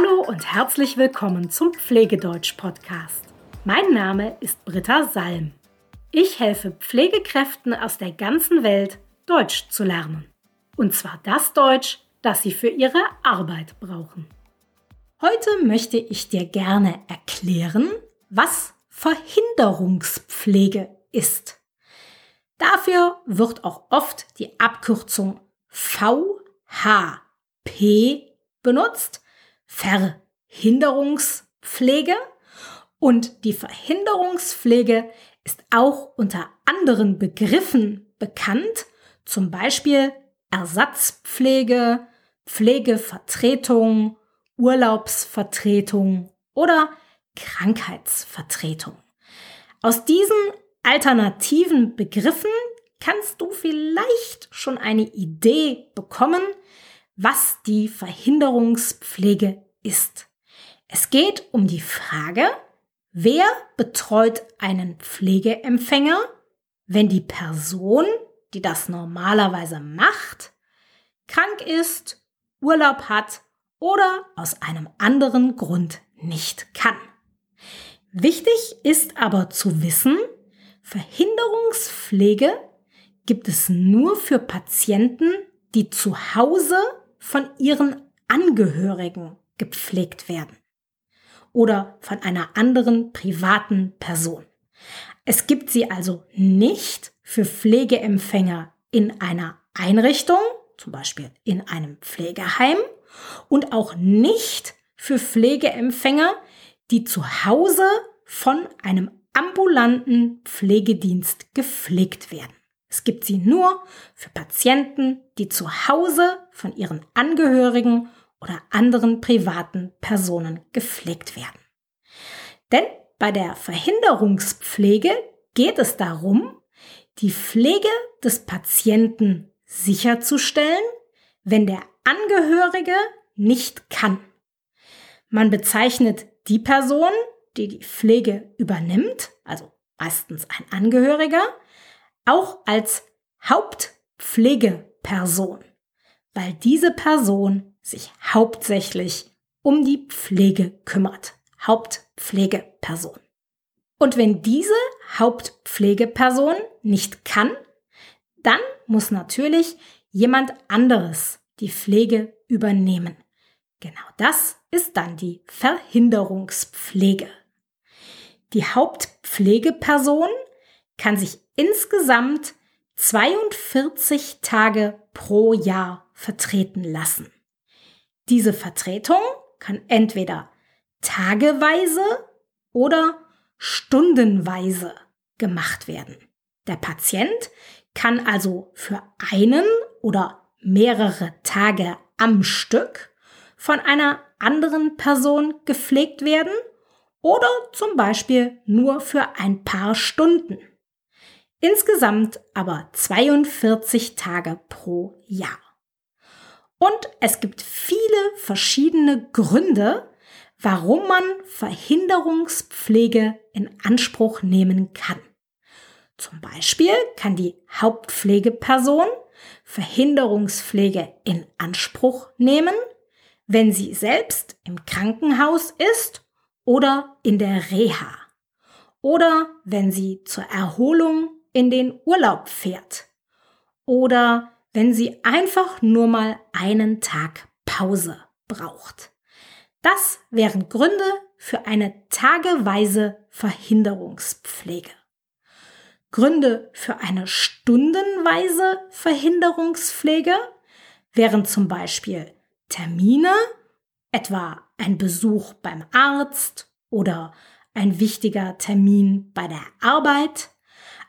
Hallo und herzlich willkommen zum Pflegedeutsch-Podcast. Mein Name ist Britta Salm. Ich helfe Pflegekräften aus der ganzen Welt, Deutsch zu lernen. Und zwar das Deutsch, das sie für ihre Arbeit brauchen. Heute möchte ich dir gerne erklären, was Verhinderungspflege ist. Dafür wird auch oft die Abkürzung VHP benutzt, Verhinderungspflege. Und die Verhinderungspflege ist auch unter anderen Begriffen bekannt, zum Beispiel Ersatzpflege, Pflegevertretung, Urlaubsvertretung oder Krankheitsvertretung. Aus diesen alternativen Begriffen kannst du vielleicht schon eine Idee bekommen, was die Verhinderungspflege ist. Es geht um die Frage, wer betreut einen Pflegeempfänger, wenn die Person, die das normalerweise macht, krank ist, Urlaub hat oder aus einem anderen Grund nicht kann. Wichtig ist aber zu wissen, Verhinderungspflege gibt es nur für Patienten, die zu Hause von ihren Angehörigen gepflegt werden oder von einer anderen privaten Person. Es gibt sie also nicht für Pflegeempfänger in einer Einrichtung, zum Beispiel in einem Pflegeheim, und auch nicht für Pflegeempfänger, die zu Hause von einem ambulanten Pflegedienst gepflegt werden. Es gibt sie nur für Patienten, die zu Hause von ihren Angehörigen oder anderen privaten Personen gepflegt werden. Denn bei der Verhinderungspflege geht es darum, die Pflege des Patienten sicherzustellen, wenn der Angehörige nicht kann. Man bezeichnet die Person, die die Pflege übernimmt, also meistens ein Angehöriger, auch als Hauptpflegeperson, weil diese Person sich hauptsächlich um die Pflege kümmert. Hauptpflegeperson. Und wenn diese Hauptpflegeperson nicht kann, dann muss natürlich jemand anderes die Pflege übernehmen. Genau das ist dann die Verhinderungspflege. Die Hauptpflegeperson kann sich insgesamt 42 Tage pro Jahr vertreten lassen. Diese Vertretung kann entweder tageweise oder stundenweise gemacht werden. Der Patient kann also für einen oder mehrere Tage am Stück von einer anderen Person gepflegt werden oder zum Beispiel nur für ein paar Stunden. Insgesamt aber 42 Tage pro Jahr. Und es gibt viele verschiedene Gründe, warum man Verhinderungspflege in Anspruch nehmen kann. Zum Beispiel kann die Hauptpflegeperson Verhinderungspflege in Anspruch nehmen, wenn sie selbst im Krankenhaus ist oder in der Reha oder wenn sie zur Erholung in den Urlaub fährt oder wenn sie einfach nur mal einen Tag Pause braucht. Das wären Gründe für eine tageweise Verhinderungspflege. Gründe für eine stundenweise Verhinderungspflege wären zum Beispiel Termine, etwa ein Besuch beim Arzt oder ein wichtiger Termin bei der Arbeit,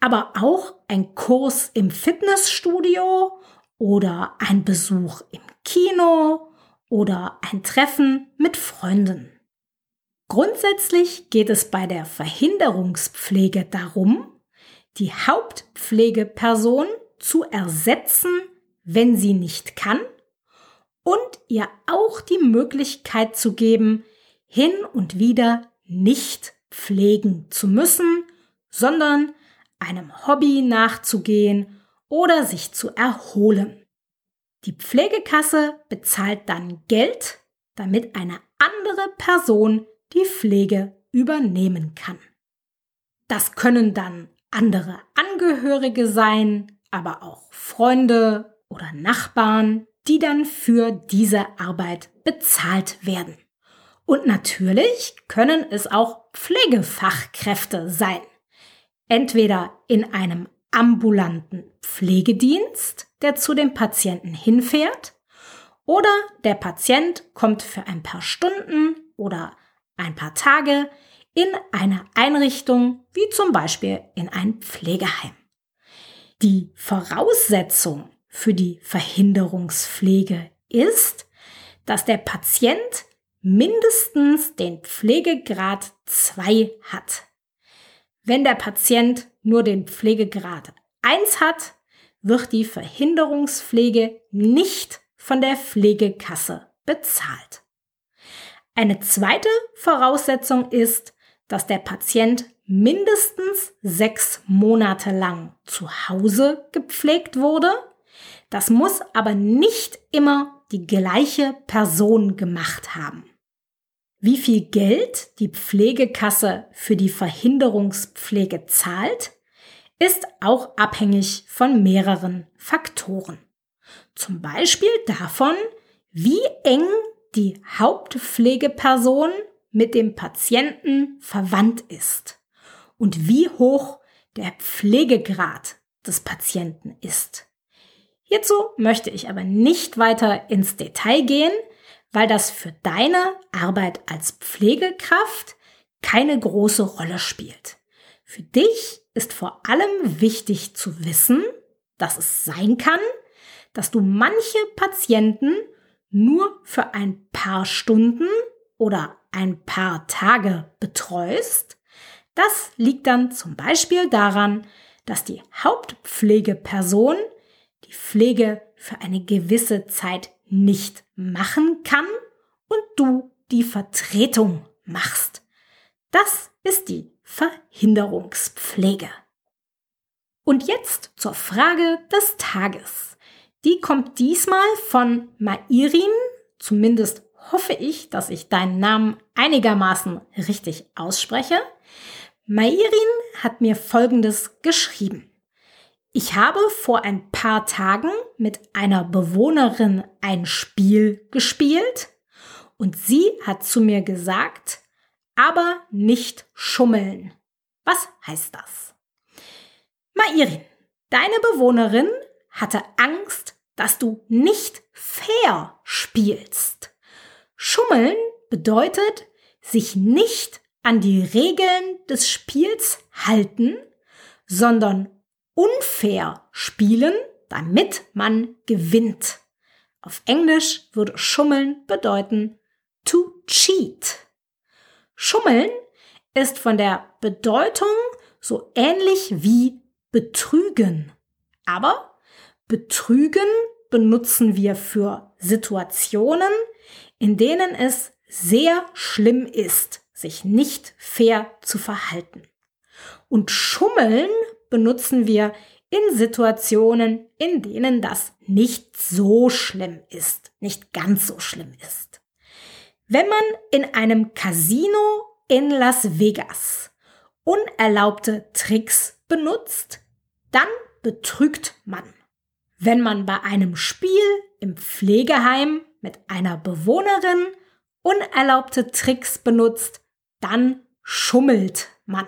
aber auch ein Kurs im Fitnessstudio oder ein Besuch im Kino oder ein Treffen mit Freunden. Grundsätzlich geht es bei der Verhinderungspflege darum, die Hauptpflegeperson zu ersetzen, wenn sie nicht kann, und ihr auch die Möglichkeit zu geben, hin und wieder nicht pflegen zu müssen, sondern einem Hobby nachzugehen oder sich zu erholen. Die Pflegekasse bezahlt dann Geld, damit eine andere Person die Pflege übernehmen kann. Das können dann andere Angehörige sein, aber auch Freunde oder Nachbarn, die dann für diese Arbeit bezahlt werden. Und natürlich können es auch Pflegefachkräfte sein. Entweder in einem ambulanten Pflegedienst, der zu dem Patienten hinfährt, oder der Patient kommt für ein paar Stunden oder ein paar Tage in eine Einrichtung, wie zum Beispiel in ein Pflegeheim. Die Voraussetzung für die Verhinderungspflege ist, dass der Patient mindestens den Pflegegrad 2 hat. Wenn der Patient nur den Pflegegrad 1 hat, wird die Verhinderungspflege nicht von der Pflegekasse bezahlt. Eine zweite Voraussetzung ist, dass der Patient mindestens sechs Monate lang zu Hause gepflegt wurde. Das muss aber nicht immer die gleiche Person gemacht haben. Wie viel Geld die Pflegekasse für die Verhinderungspflege zahlt, ist auch abhängig von mehreren Faktoren. Zum Beispiel davon, wie eng die Hauptpflegeperson mit dem Patienten verwandt ist und wie hoch der Pflegegrad des Patienten ist. Hierzu möchte ich aber nicht weiter ins Detail gehen, weil das für deine Arbeit als Pflegekraft keine große Rolle spielt. Für dich ist vor allem wichtig zu wissen, dass es sein kann, dass du manche Patienten nur für ein paar Stunden oder ein paar Tage betreust. Das liegt dann zum Beispiel daran, dass die Hauptpflegeperson die Pflege für eine gewisse Zeit nicht machen kann und du die Vertretung machst. Das ist die Verhinderungspflege. Und jetzt zur Frage des Tages. Die kommt diesmal von Mairin, zumindest hoffe ich, dass ich deinen Namen einigermaßen richtig ausspreche. Mairin hat mir Folgendes geschrieben. Ich habe vor ein paar Tagen mit einer Bewohnerin ein Spiel gespielt und sie hat zu mir gesagt, aber nicht schummeln. Was heißt das? Mairin, deine Bewohnerin hatte Angst, dass du nicht fair spielst. Schummeln bedeutet, sich nicht an die Regeln des Spiels halten, sondern unfair spielen, damit man gewinnt. Auf Englisch würde Schummeln bedeuten to cheat. Schummeln ist von der Bedeutung so ähnlich wie betrügen. Aber betrügen benutzen wir für Situationen, in denen es sehr schlimm ist, sich nicht fair zu verhalten. Und Schummeln benutzen wir in Situationen, in denen das nicht so schlimm ist, nicht ganz so schlimm ist. Wenn man in einem Casino in Las Vegas unerlaubte Tricks benutzt, dann betrügt man. Wenn man bei einem Spiel im Pflegeheim mit einer Bewohnerin unerlaubte Tricks benutzt, dann schummelt man.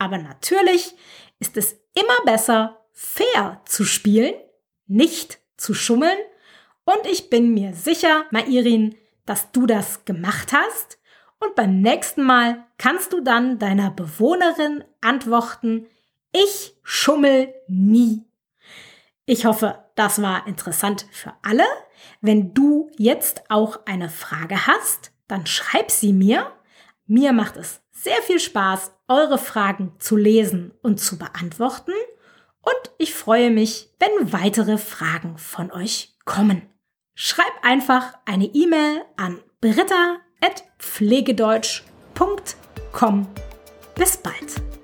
Aber natürlich ist es immer besser, fair zu spielen, nicht zu schummeln. Und ich bin mir sicher, Mairin, dass du das gemacht hast. Und beim nächsten Mal kannst du dann deiner Bewohnerin antworten, ich schummel nie. Ich hoffe, das war interessant für alle. Wenn du jetzt auch eine Frage hast, dann schreib sie mir. Mir macht es sehr viel Spaß, eure Fragen zu lesen und zu beantworten. Und ich freue mich, wenn weitere Fragen von euch kommen. Schreib einfach eine E-Mail an britta.pflegedeutsch.com. Bis bald.